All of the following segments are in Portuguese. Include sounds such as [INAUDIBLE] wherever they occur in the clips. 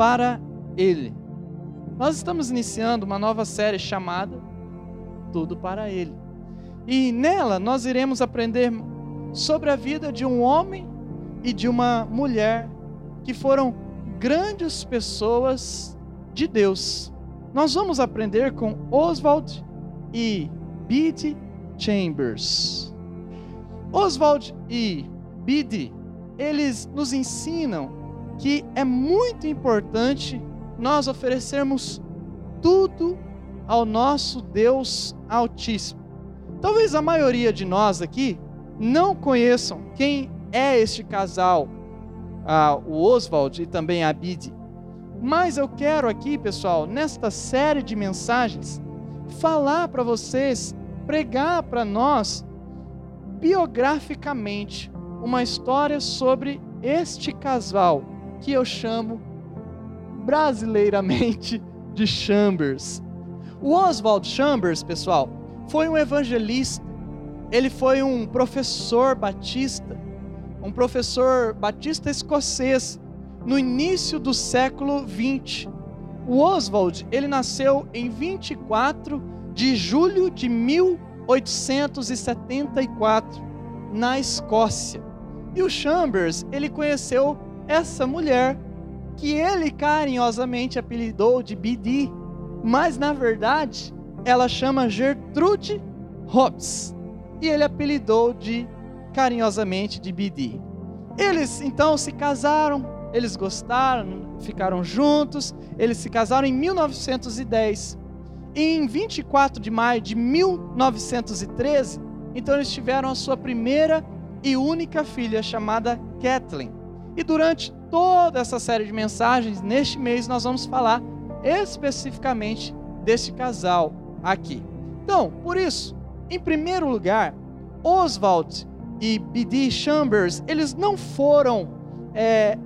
para Ele. Nós estamos iniciando uma nova série chamada Tudo para Ele. E nela nós iremos aprender sobre a vida de um homem e de uma mulher que foram grandes pessoas de Deus. Nós vamos aprender com Oswald e Biddy Chambers. Oswald e Biddy, eles nos ensinam que é muito importante nós oferecermos tudo ao nosso Deus Altíssimo. Talvez a maioria de nós aqui não conheçam quem é este casal, o Oswald e também a Biddy. Mas eu quero aqui, pessoal, nesta série de mensagens, falar para vocês, pregar para nós, biograficamente, uma história sobre este casal, que eu chamo brasileiramente [LAUGHS] de Chambers. O Oswald Chambers, pessoal, foi um evangelista, ele foi um professor batista, um professor batista escocês, no início do século 20. O Oswald, ele nasceu em 24 de julho de 1874, na Escócia. E o Chambers, ele conheceu essa mulher que ele carinhosamente apelidou de Bidi, mas na verdade ela chama Gertrude Hobbs e ele apelidou de carinhosamente de Bidi. Eles então se casaram, eles gostaram, ficaram juntos, eles se casaram em 1910. E em 24 de maio de 1913, então eles tiveram a sua primeira e única filha chamada Kathleen. E durante toda essa série de mensagens, neste mês nós vamos falar especificamente deste casal aqui. Então, por isso, em primeiro lugar, Oswald e B.D. Chambers, eles não foram é,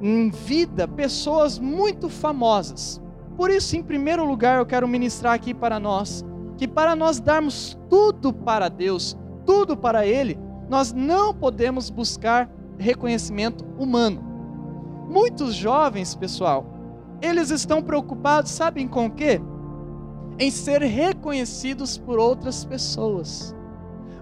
em vida pessoas muito famosas. Por isso, em primeiro lugar, eu quero ministrar aqui para nós que para nós darmos tudo para Deus, tudo para Ele, nós não podemos buscar reconhecimento humano. Muitos jovens, pessoal, eles estão preocupados, sabem com o quê? Em ser reconhecidos por outras pessoas.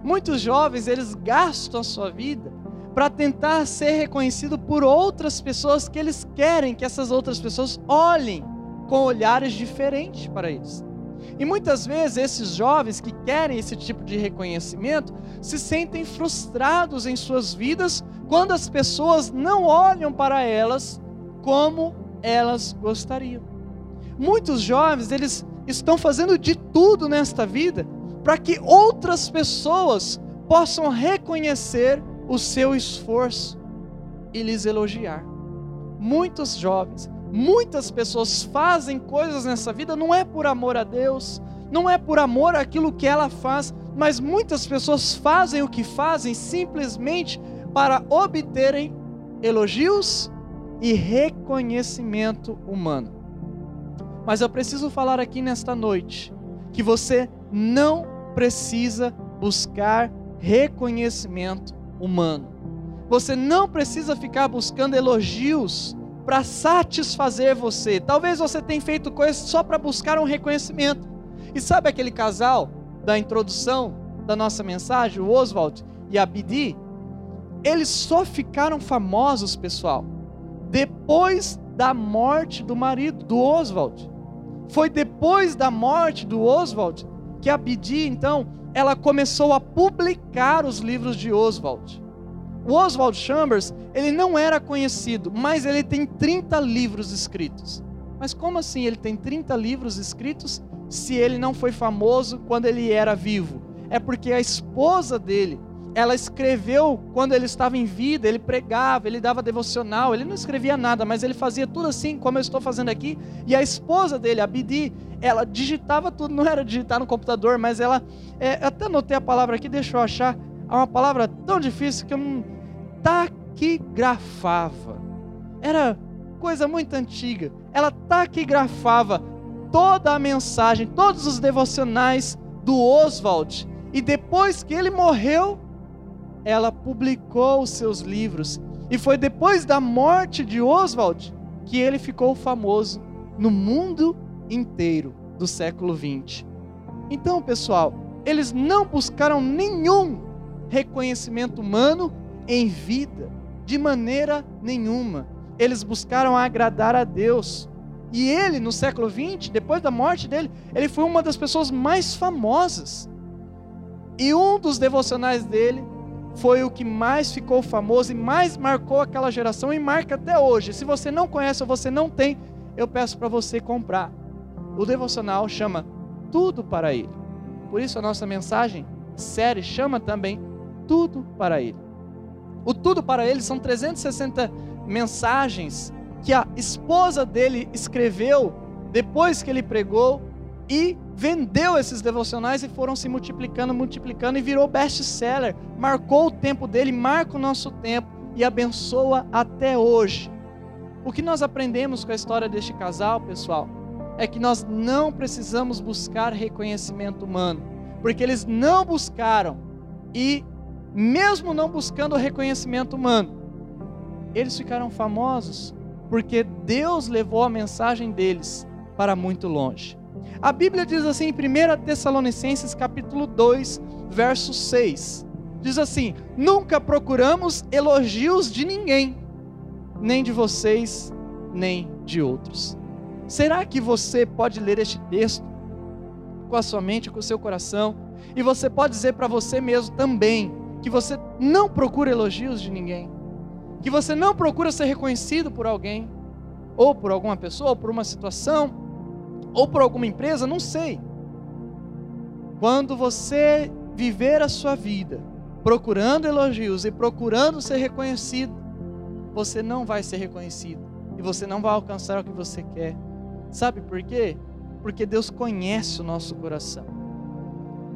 Muitos jovens, eles gastam a sua vida para tentar ser reconhecido por outras pessoas que eles querem que essas outras pessoas olhem com olhares diferentes para eles. E muitas vezes esses jovens que querem esse tipo de reconhecimento se sentem frustrados em suas vidas quando as pessoas não olham para elas como elas gostariam. Muitos jovens, eles estão fazendo de tudo nesta vida para que outras pessoas possam reconhecer o seu esforço e lhes elogiar. Muitos jovens, muitas pessoas fazem coisas nessa vida não é por amor a Deus, não é por amor àquilo que ela faz, mas muitas pessoas fazem o que fazem simplesmente para obterem elogios e reconhecimento humano. Mas eu preciso falar aqui nesta noite que você não precisa buscar reconhecimento humano. Você não precisa ficar buscando elogios para satisfazer você. Talvez você tenha feito coisas só para buscar um reconhecimento. E sabe aquele casal da introdução da nossa mensagem, o Oswald e a Bidi? Eles só ficaram famosos, pessoal, depois da morte do marido, do Oswald. Foi depois da morte do Oswald que a Bidi, então, ela começou a publicar os livros de Oswald. O Oswald Chambers, ele não era conhecido, mas ele tem 30 livros escritos. Mas como assim ele tem 30 livros escritos se ele não foi famoso quando ele era vivo? É porque a esposa dele, ela escreveu quando ele estava em vida, ele pregava, ele dava devocional, ele não escrevia nada, mas ele fazia tudo assim como eu estou fazendo aqui. E a esposa dele, a Bidi, ela digitava tudo, não era digitar no computador, mas ela, é, até anotei a palavra aqui, deixa eu achar, é uma palavra tão difícil que eu não. taquigrafava. Era coisa muito antiga. Ela taquigrafava toda a mensagem, todos os devocionais do Oswald. E depois que ele morreu, ela publicou os seus livros. E foi depois da morte de Oswald que ele ficou famoso no mundo inteiro do século 20. Então, pessoal, eles não buscaram nenhum reconhecimento humano em vida, de maneira nenhuma. Eles buscaram agradar a Deus. E ele, no século 20, depois da morte dele, ele foi uma das pessoas mais famosas. E um dos devocionais dele foi o que mais ficou famoso e mais marcou aquela geração e marca até hoje. Se você não conhece ou você não tem, eu peço para você comprar. O devocional chama Tudo para Ele. Por isso a nossa mensagem série chama também Tudo para Ele. O Tudo para Ele são 360 mensagens que a esposa dele escreveu depois que ele pregou e vendeu esses devocionais e foram se multiplicando, multiplicando e virou best-seller. Marcou o tempo dele, marca o nosso tempo e abençoa até hoje. O que nós aprendemos com a história deste casal, pessoal, é que nós não precisamos buscar reconhecimento humano, porque eles não buscaram e mesmo não buscando o reconhecimento humano, eles ficaram famosos porque Deus levou a mensagem deles para muito longe. A Bíblia diz assim em 1 Tessalonicenses capítulo 2, verso 6. Diz assim: Nunca procuramos elogios de ninguém, nem de vocês, nem de outros. Será que você pode ler este texto com a sua mente, com o seu coração, e você pode dizer para você mesmo também que você não procura elogios de ninguém, que você não procura ser reconhecido por alguém, ou por alguma pessoa, ou por uma situação, ou por alguma empresa, não sei. Quando você viver a sua vida procurando elogios e procurando ser reconhecido, você não vai ser reconhecido e você não vai alcançar o que você quer. Sabe por quê? Porque Deus conhece o nosso coração.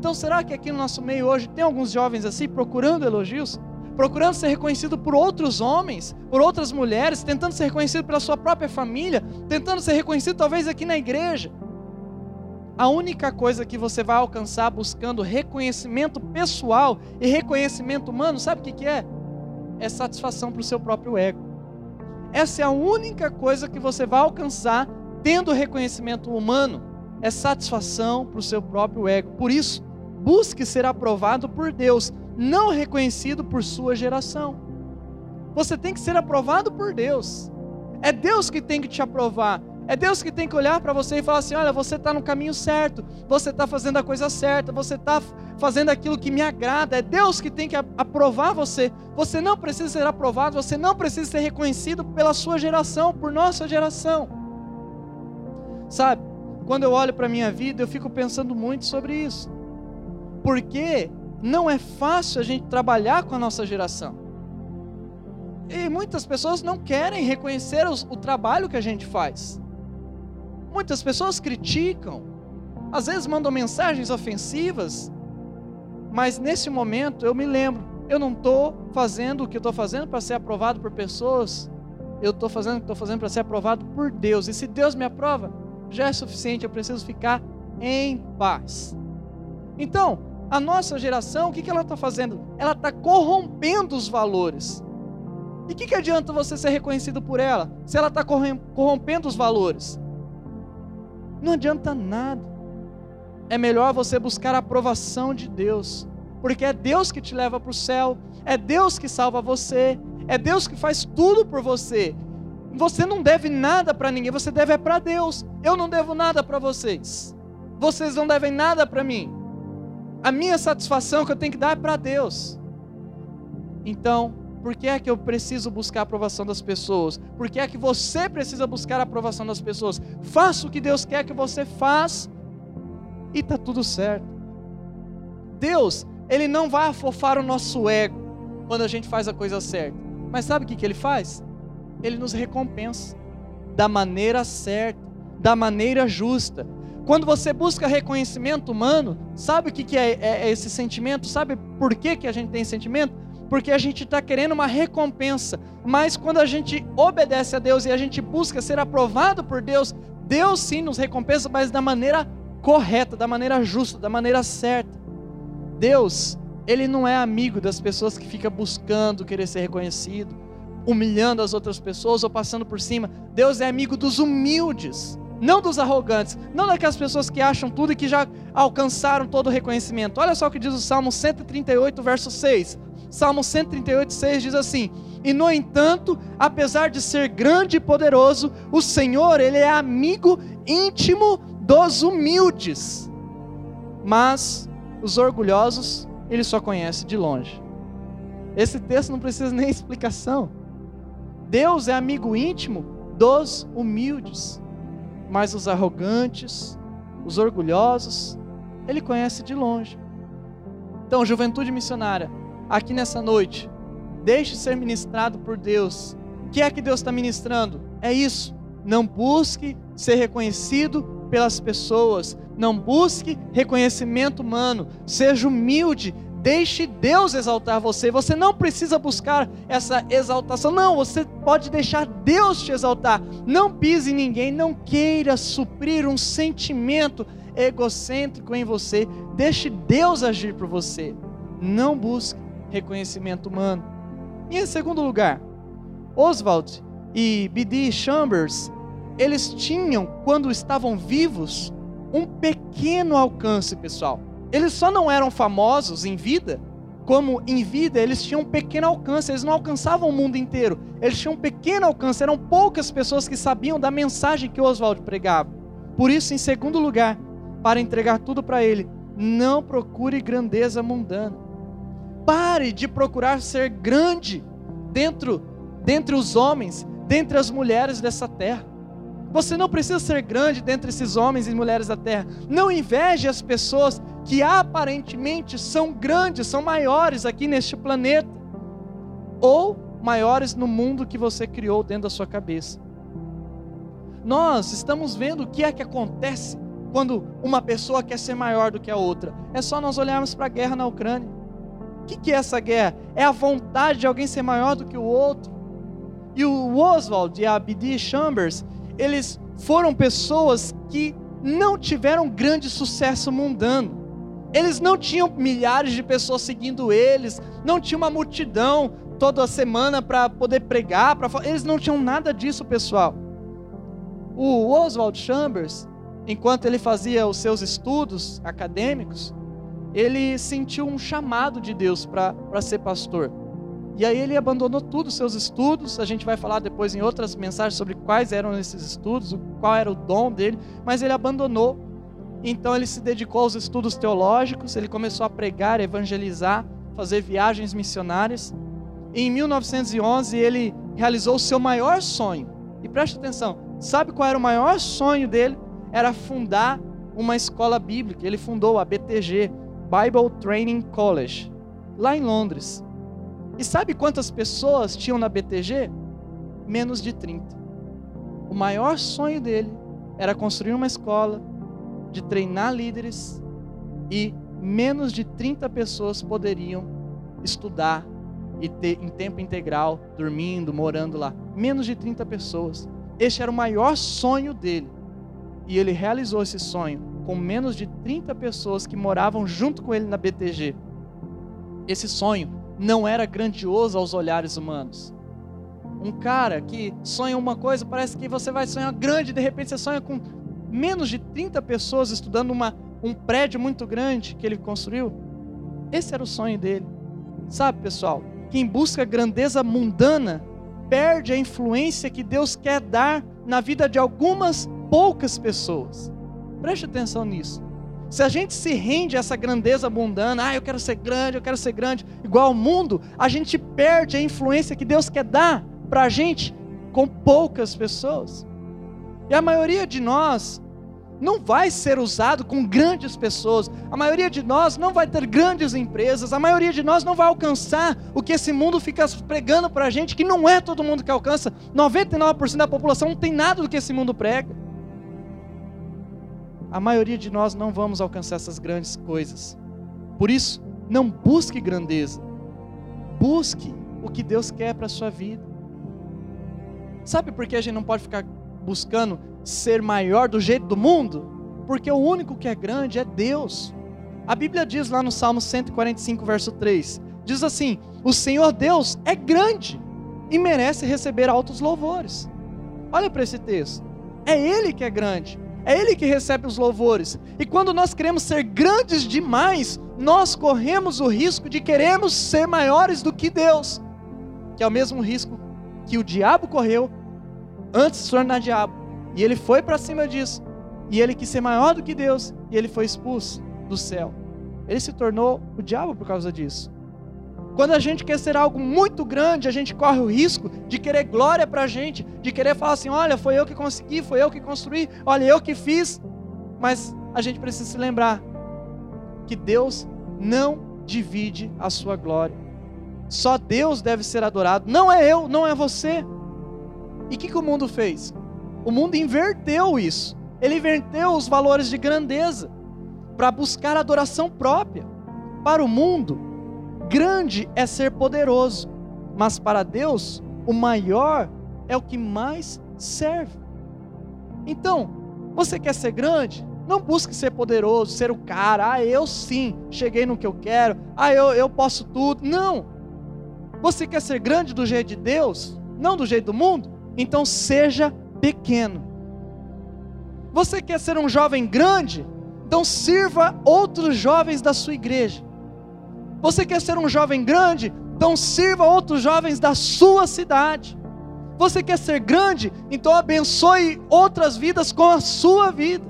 Então, será que aqui no nosso meio hoje tem alguns jovens assim procurando elogios? procurando ser reconhecido por outros homens, por outras mulheres, tentando ser reconhecido pela sua própria família, tentando ser reconhecido talvez aqui na igreja. A única coisa que você vai alcançar buscando reconhecimento pessoal e reconhecimento humano, sabe o que, que é? É satisfação para o seu próprio ego. Essa é a única coisa que você vai alcançar tendo reconhecimento humano, é satisfação para o seu próprio ego. Por isso, busque ser aprovado por Deus, não reconhecido por sua geração. Você tem que ser aprovado por Deus. É Deus que tem que te aprovar. É Deus que tem que olhar para você e falar assim: olha, você está no caminho certo, você está fazendo a coisa certa, você está fazendo aquilo que me agrada. É Deus que tem que aprovar você. Você não precisa ser aprovado, você não precisa ser reconhecido pela sua geração, por nossa geração. Sabe, quando eu olho para a minha vida, eu fico pensando muito sobre isso. Porque não é fácil a gente trabalhar com a nossa geração. E muitas pessoas não querem reconhecer os, o trabalho que a gente faz. Muitas pessoas criticam, às vezes mandam mensagens ofensivas, mas nesse momento eu me lembro, eu não estou fazendo o que estou fazendo para ser aprovado por pessoas, eu estou fazendo o que estou fazendo para ser aprovado por Deus. E se Deus me aprova, já é suficiente, eu preciso ficar em paz. Então, a nossa geração, o que, ela está fazendo? Ela está corrompendo os valores. E o que, que adianta você ser reconhecido por ela, se ela está corrompendo os valores? Não adianta nada. É melhor você buscar a aprovação de Deus, porque é Deus que te leva para o céu, é Deus que salva você, é Deus que faz tudo por você. Você não deve nada para ninguém, você deve é para Deus. Eu não devo nada para vocês. Vocês não devem nada para mim. A minha satisfação que eu tenho que dar é para Deus. Então, por que é que eu preciso buscar a aprovação das pessoas? Por que é que você precisa buscar a aprovação das pessoas? Faça o que Deus quer que você faça e tá tudo certo. Deus, ele não vai afofar o nosso ego quando a gente faz a coisa certa. Mas sabe o que, que ele faz? Ele nos recompensa da maneira certa, da maneira justa. Quando você busca reconhecimento humano, sabe o que, é, é, é esse sentimento? Sabe por que, que a gente tem esse sentimento? Porque a gente está querendo uma recompensa. Mas quando a gente obedece a Deus e a gente busca ser aprovado por Deus, Deus sim nos recompensa, mas da maneira correta, da maneira justa, da maneira certa. Deus, Ele não é amigo das pessoas que ficam buscando querer ser reconhecido, humilhando as outras pessoas ou passando por cima. Deus é amigo dos humildes, não dos arrogantes, não daquelas pessoas que acham tudo e que já alcançaram todo o reconhecimento. Olha só o que diz o Salmo 138, verso 6. Salmo 138, 6 diz assim: E no entanto, apesar de ser grande e poderoso, o Senhor, Ele é amigo íntimo dos humildes. Mas os orgulhosos, Ele só conhece de longe. Esse texto não precisa nem [LAUGHS] explicação. Deus é amigo íntimo dos humildes, mas os arrogantes, os orgulhosos, Ele conhece de longe. Então, juventude missionária, aqui nessa noite, deixe ser ministrado por Deus. O que é que Deus está ministrando? É isso. Não busque ser reconhecido pelas pessoas. Não busque reconhecimento humano. Seja humilde. Deixe Deus exaltar você. Você não precisa buscar essa exaltação. Não, você pode deixar Deus te exaltar. Não pise ninguém. Não queira suprir um sentimento egocêntrico em você. Deixe Deus agir por você. Não busque reconhecimento humano. E em segundo lugar, Oswald e B.D. Chambers, eles tinham, quando estavam vivos, um pequeno alcance, pessoal. Eles só não eram famosos em vida, como em vida eles tinham um pequeno alcance, eles não alcançavam o mundo inteiro, eles tinham um pequeno alcance, eram poucas pessoas que sabiam da mensagem que Oswald pregava. Por isso, em segundo lugar, para entregar tudo para ele, não procure grandeza mundana. Pare de procurar ser grande dentro, dentre os homens, dentre as mulheres dessa terra. Você não precisa ser grande dentre esses homens e mulheres da terra. Não inveje as pessoas que aparentemente são grandes, são maiores aqui neste planeta, ou maiores no mundo que você criou dentro da sua cabeça. Nós estamos vendo o que é que acontece quando uma pessoa quer ser maior do que a outra. É só nós olharmos para a guerra na Ucrânia. O que, é essa guerra? É a vontade de alguém ser maior do que o outro. E o Oswald e a B.D. Chambers, eles foram pessoas que não tiveram grande sucesso mundano. Eles não tinham milhares de pessoas seguindo eles, não tinha uma multidão toda semana para poder pregar, eles não tinham nada disso, pessoal. O Oswald Chambers, enquanto ele fazia os seus estudos acadêmicos, ele sentiu um chamado de Deus para ser pastor. E aí ele abandonou tudo seus estudos. A gente vai falar depois em outras mensagens sobre quais eram esses estudos, qual era o dom dele, mas ele abandonou. Então ele se dedicou aos estudos teológicos, ele começou a pregar, evangelizar, fazer viagens missionárias. E em 1911 ele realizou o seu maior sonho. E preste atenção, sabe qual era o maior sonho dele? Era fundar uma escola bíblica. Ele fundou a BTG, Bible Training College, lá em Londres. E sabe quantas pessoas tinham na BTG? Menos de 30. O maior sonho dele era construir uma escola, de treinar líderes, e menos de 30 pessoas poderiam estudar e ter em tempo integral, dormindo, morando lá. Menos de 30 pessoas. Este era o maior sonho dele. E ele realizou esse sonho com menos de 30 pessoas que moravam junto com ele na BTG. Esse sonho não era grandioso aos olhares humanos. Um cara que sonha uma coisa, parece que você vai sonhar grande, de repente você sonha com menos de 30 pessoas estudando uma, um prédio muito grande que ele construiu. Esse era o sonho dele. Sabe, pessoal, quem busca grandeza mundana perde a influência que Deus quer dar na vida de algumas poucas pessoas. Preste atenção nisso. Se a gente se rende a essa grandeza mundana, ah, eu quero ser grande, eu quero ser grande, igual ao mundo, a gente perde a influência que Deus quer dar para a gente com poucas pessoas. E a maioria de nós não vai ser usado com grandes pessoas, a maioria de nós não vai ter grandes empresas, a maioria de nós não vai alcançar o que esse mundo fica pregando para a gente, que não é todo mundo que alcança, 99% da população não tem nada do que esse mundo prega a maioria de nós não vamos alcançar essas grandes coisas. Por isso, não busque grandeza. Busque o que Deus quer para a sua vida. Sabe por que a gente não pode ficar buscando ser maior do jeito do mundo? Porque o único que é grande é Deus. A Bíblia diz lá no Salmo 145, verso 3: diz assim: O Senhor Deus é grande e merece receber altos louvores. Olha para esse texto. É Ele que é grande, é Ele que recebe os louvores. E quando nós queremos ser grandes demais, nós corremos o risco de queremos ser maiores do que Deus, que é o mesmo risco que o diabo correu antes de se tornar diabo. E ele foi para cima disso. E ele quis ser maior do que Deus, e ele foi expulso do céu. Ele se tornou o diabo por causa disso. Quando a gente quer ser algo muito grande, a gente corre o risco de querer glória para a gente, de querer falar assim: olha, foi eu que consegui, foi eu que construí, olha, eu que fiz. Mas a gente precisa se lembrar que Deus não divide a sua glória. Só Deus deve ser adorado, não é eu, não é você. E o que, que o mundo fez? O mundo inverteu isso. Ele inverteu os valores de grandeza para buscar adoração própria. Para o mundo, grande é ser poderoso, mas para Deus, o maior é o que mais serve. Então, você quer ser grande? Não busque ser poderoso, ser o cara. Ah, eu sim, cheguei no que eu quero. Ah, eu, eu posso tudo. Não. Você quer ser grande do jeito de Deus? Não do jeito do mundo? Então seja pequeno. Você quer ser um jovem grande? Então sirva outros jovens da sua igreja. Você quer ser um jovem grande? Então sirva outros jovens da sua cidade. Você quer ser grande? Então abençoe outras vidas com a sua vida.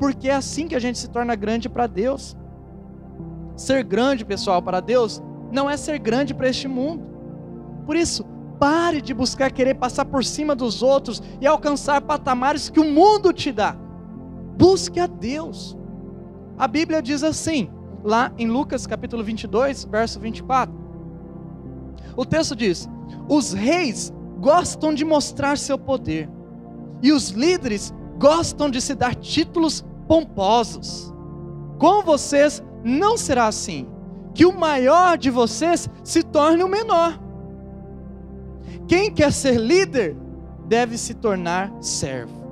Porque é assim que a gente se torna grande para Deus. Ser grande, pessoal, para Deus, não é ser grande para este mundo. Por isso, pare de buscar querer passar por cima dos outros e alcançar patamares que o mundo te dá. Busque a Deus. A Bíblia diz assim, lá em Lucas capítulo 22, verso 24. O texto diz: Os reis gostam de mostrar seu poder, e os líderes gostam de se dar títulos pomposos. Com vocês não será assim, que o maior de vocês se torne o menor. Quem quer ser líder deve se tornar servo.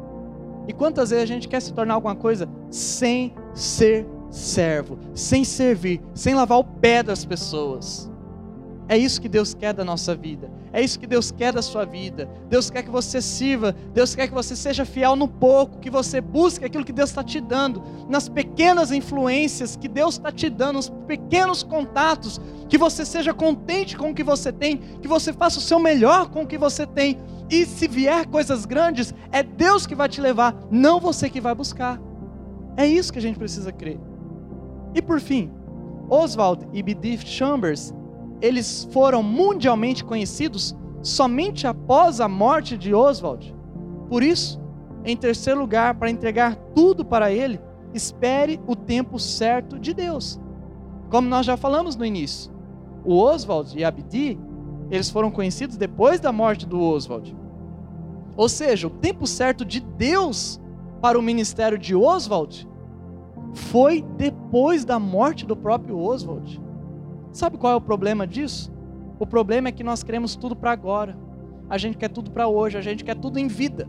E quantas vezes a gente quer se tornar alguma coisa sem ser servo, sem servir, sem lavar o pé das pessoas? É isso que Deus quer da nossa vida. É isso que Deus quer da sua vida. Deus quer que você sirva. Deus quer que você seja fiel no pouco, que você busque aquilo que Deus está te dando, nas pequenas influências que Deus está te dando, nos pequenos contatos, que você seja contente com o que você tem, que você faça o seu melhor com o que você tem. E se vier coisas grandes, é Deus que vai te levar, não você que vai buscar. É isso que a gente precisa crer. E por fim, Oswald e Bidith Chambers eles foram mundialmente conhecidos somente após a morte de Oswald. Por isso, em terceiro lugar, para entregar tudo para ele, espere o tempo certo de Deus. Como nós já falamos no início, o Oswald e Abdi, eles foram conhecidos depois da morte do Oswald. Ou seja, o tempo certo de Deus para o ministério de Oswald foi depois da morte do próprio Oswald. Sabe qual é o problema disso? O problema é que nós queremos tudo para agora. A gente quer tudo para hoje, a gente quer tudo em vida.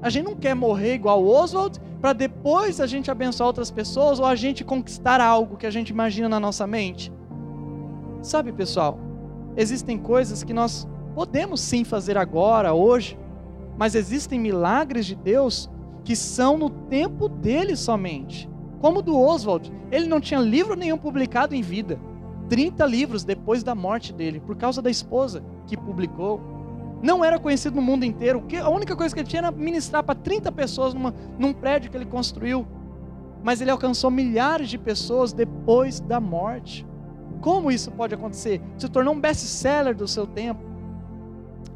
A gente não quer morrer igual Oswald para depois a gente abençoar outras pessoas ou a gente conquistar algo que a gente imagina na nossa mente. Sabe, pessoal, existem coisas que nós podemos sim fazer agora, hoje, mas existem milagres de Deus que são no tempo dele somente. Como o do Oswald, ele não tinha livro nenhum publicado em vida. 30 livros depois da morte dele, por causa da esposa que publicou. Não era conhecido no mundo inteiro. A única coisa que ele tinha era ministrar para 30 pessoas numa, num prédio que ele construiu. Mas ele alcançou milhares de pessoas depois da morte. Como isso pode acontecer? Se tornou um best-seller do seu tempo.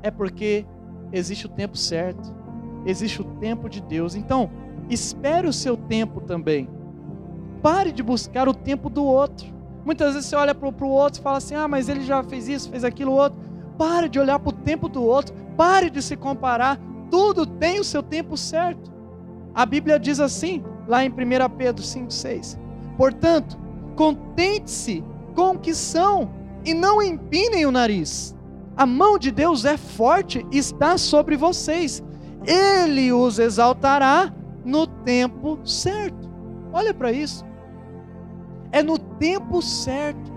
É porque existe o tempo certo. Existe o tempo de Deus. Então, espere o seu tempo também. Pare de buscar o tempo do outro. Muitas vezes você olha para o outro e fala assim: ah, mas ele já fez isso, fez aquilo outro. Pare de olhar para o tempo do outro, pare de se comparar. Tudo tem o seu tempo certo. A Bíblia diz assim, lá em 1 Pedro 5,6: Portanto, contente-se com o que são e não empinem o nariz. A mão de Deus é forte e está sobre vocês. Ele os exaltará no tempo certo. Olha para isso é no tempo certo.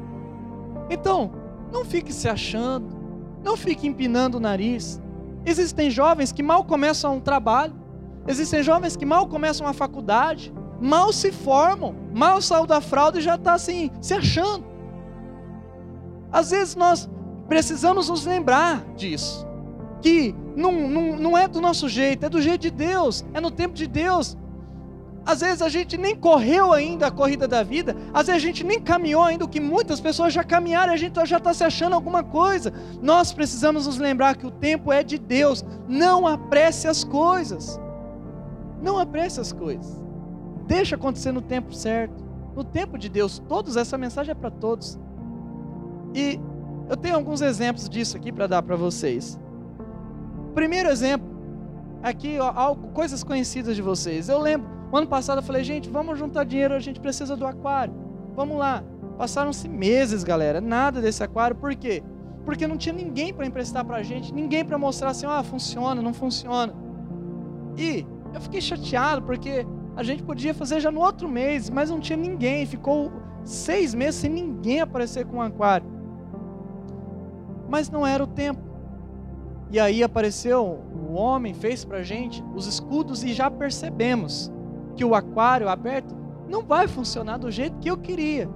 Então, não fique se achando, Não fique empinando o nariz. Existem jovens que mal começam um trabalho, existem jovens que mal começam uma faculdade, mal se formam, mal saiu da fralda e já está assim, se achando. Às vezes nós precisamos nos lembrar disso, que não, não, não é do nosso jeito, é do jeito de Deus, é no tempo de Deus. Às vezes a gente nem correu ainda a corrida da vida, às vezes a gente nem caminhou ainda o que muitas pessoas já caminharam, a gente já está se achando alguma coisa. Nós precisamos nos lembrar que o tempo é de Deus, não apresse as coisas. Não apresse as coisas. Deixa acontecer no tempo certo, no tempo de Deus. Todos, essa mensagem é para todos. E eu tenho alguns exemplos disso aqui para dar para vocês. Primeiro exemplo, aqui ó, coisas conhecidas de vocês. Eu lembro o ano passado eu falei, gente, vamos juntar dinheiro, a gente precisa do aquário. Vamos lá. Passaram-se meses, galera, nada desse aquário. Por quê? Porque não tinha ninguém para emprestar para a gente, ninguém para mostrar assim, ah, funciona, não funciona. E eu fiquei chateado porque a gente podia fazer já no outro mês, mas não tinha ninguém. Ficou seis meses sem ninguém aparecer com um aquário. Mas não era o tempo. E aí apareceu o homem, fez para a gente os escudos e já percebemos que o aquário aberto não vai funcionar do jeito que eu queria.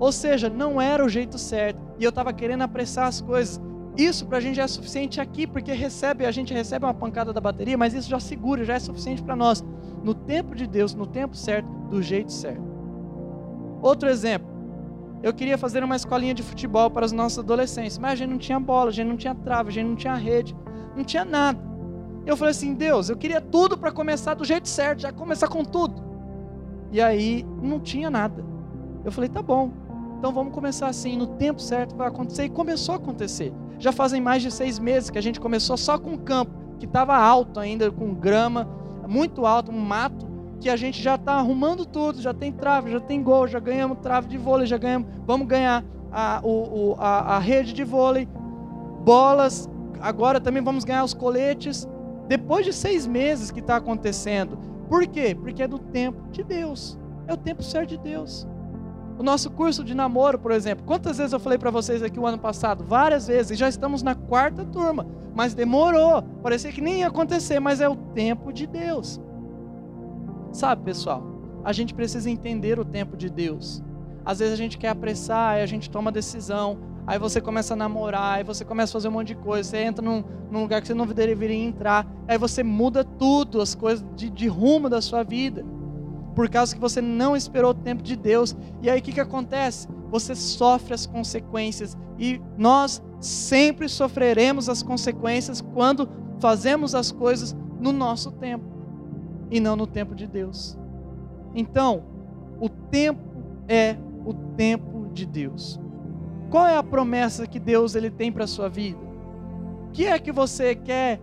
Ou seja, não era o jeito certo. E eu estava querendo apressar as coisas. Isso para a gente já é suficiente aqui, porque recebe, a gente recebe uma pancada da bateria, mas isso já segura, já é suficiente para nós. No tempo de Deus, no tempo certo, do jeito certo. Outro exemplo. Eu queria fazer uma escolinha de futebol para os nossos adolescentes, mas a gente não tinha bola, a gente não tinha trave, a gente não tinha rede, não tinha nada. Eu falei assim, Deus, eu queria tudo para começar do jeito certo, já começar com tudo. E aí não tinha nada. Eu falei, tá bom. Então vamos começar assim, no tempo certo vai acontecer. E começou a acontecer. Já fazem mais de seis meses que a gente começou só com o campo, que estava alto ainda, com grama, muito alto, um mato, que a gente já está arrumando tudo, já tem trave, já tem gol, já ganhamos trave de vôlei, já ganhamos, vamos ganhar a, o, o, a, a rede de vôlei, bolas, agora também vamos ganhar os coletes. Depois de seis meses que está acontecendo. Por quê? Porque é do tempo de Deus. É o tempo certo de Deus. O nosso curso de namoro, por exemplo, quantas vezes eu falei para vocês aqui o ano passado? Várias vezes, e já estamos na quarta turma, mas demorou, parecia que nem ia acontecer, mas é o tempo de Deus. Sabe, pessoal, a gente precisa entender o tempo de Deus. Às vezes a gente quer apressar, e a gente toma decisão, aí você começa a namorar, aí você começa a fazer um monte de coisa, você entra num, num lugar que você não deveria entrar, aí você muda tudo, as coisas de, de, rumo da sua vida, por causa que você não esperou o tempo de Deus, e aí o que, que acontece? Você sofre as consequências, e nós sempre sofreremos as consequências quando fazemos as coisas no nosso tempo, e não no tempo de Deus. Então, o tempo é o tempo de Deus. Qual é a promessa que Deus ele tem para a sua vida? O que é que você quer?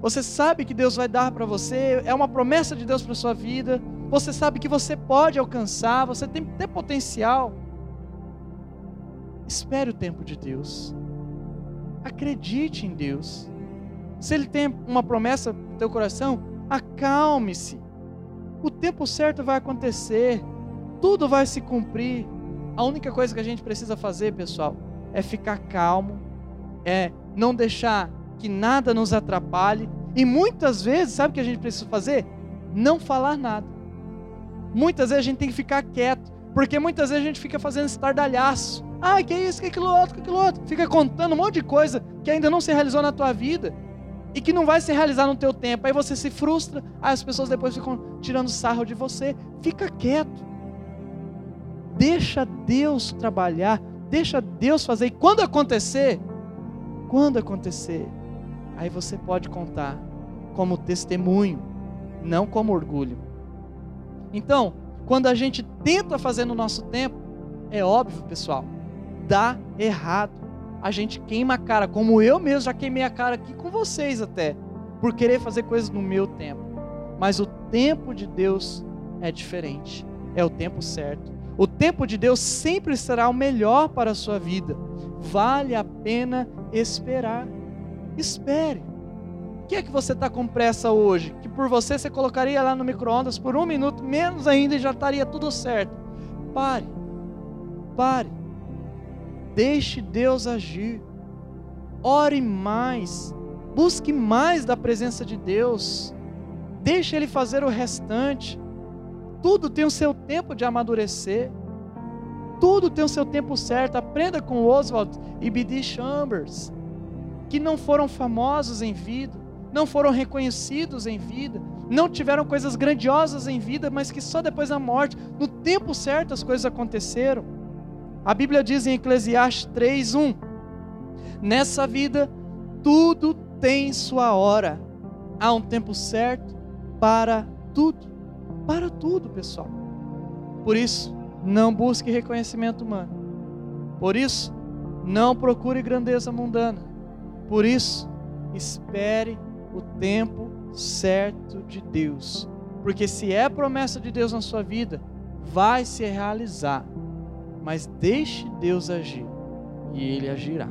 Você sabe que Deus vai dar para você? É uma promessa de Deus para a sua vida? Você sabe que você pode alcançar? Você tem até potencial? Espere o tempo de Deus. Acredite em Deus. Se Ele tem uma promessa no teu coração, acalme-se. O tempo certo vai acontecer. Tudo vai se cumprir. A única coisa que a gente precisa fazer, pessoal, é ficar calmo, é não deixar que nada nos atrapalhe. E muitas vezes, sabe o que a gente precisa fazer? Não falar nada. Muitas vezes a gente tem que ficar quieto, porque muitas vezes a gente fica fazendo estardalhaço. Ah, que isso, que aquilo outro, que aquilo outro. Fica contando um monte de coisa que ainda não se realizou na tua vida e que não vai se realizar no teu tempo. Aí você se frustra, aí as pessoas depois ficam tirando sarro de você. Fica quieto. Deixa Deus trabalhar, deixa Deus fazer. E quando acontecer, quando acontecer, aí você pode contar como testemunho, não como orgulho. Então, quando a gente tenta fazer no nosso tempo, é óbvio, pessoal, dá errado. A gente queima a cara, como eu mesmo já queimei a cara aqui com vocês até, por querer fazer coisas no meu tempo. Mas o tempo de Deus é diferente, é o tempo certo. O tempo de Deus sempre será o melhor para a sua vida. Vale a pena esperar. Espere. O que é que você está com pressa hoje? Que por você você colocaria lá no micro-ondas por um minuto, menos ainda, e já estaria tudo certo. Pare. Pare. Deixe Deus agir. ore mais, busque mais da presença de Deus, deixe Ele fazer o restante. Tudo tem o seu tempo de amadurecer, tudo tem o seu tempo certo. Aprenda com Oswald e B.D. Chambers, que não foram famosos em vida, não foram reconhecidos em vida, não tiveram coisas grandiosas em vida, mas que só depois da morte, no tempo certo, as coisas aconteceram. A Bíblia diz em Eclesiastes 3:1: Nessa vida tudo tem sua hora. Há um tempo certo para tudo. Para tudo, pessoal. Por isso, não busque reconhecimento humano. Por isso, não procure grandeza mundana. Por isso, espere o tempo certo de Deus. Porque se é promessa de Deus na sua vida, vai se realizar. Mas deixe Deus agir e ele agirá.